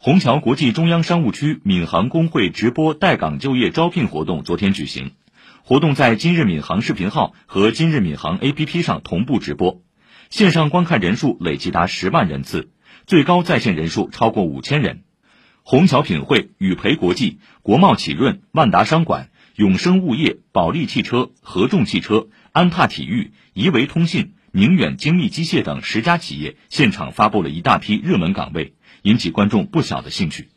虹桥国际中央商务区闵行工会直播待岗就业招聘活动昨天举行，活动在今日闵行视频号和今日闵行 APP 上同步直播，线上观看人数累计达十万人次，最高在线人数超过五千人。虹桥品汇、宇培国际、国贸启润、万达商管、永生物业、保利汽车、合众汽车、安踏体育、宜维通信、宁远精密机械等十家企业现场发布了一大批热门岗位。引起观众不小的兴趣。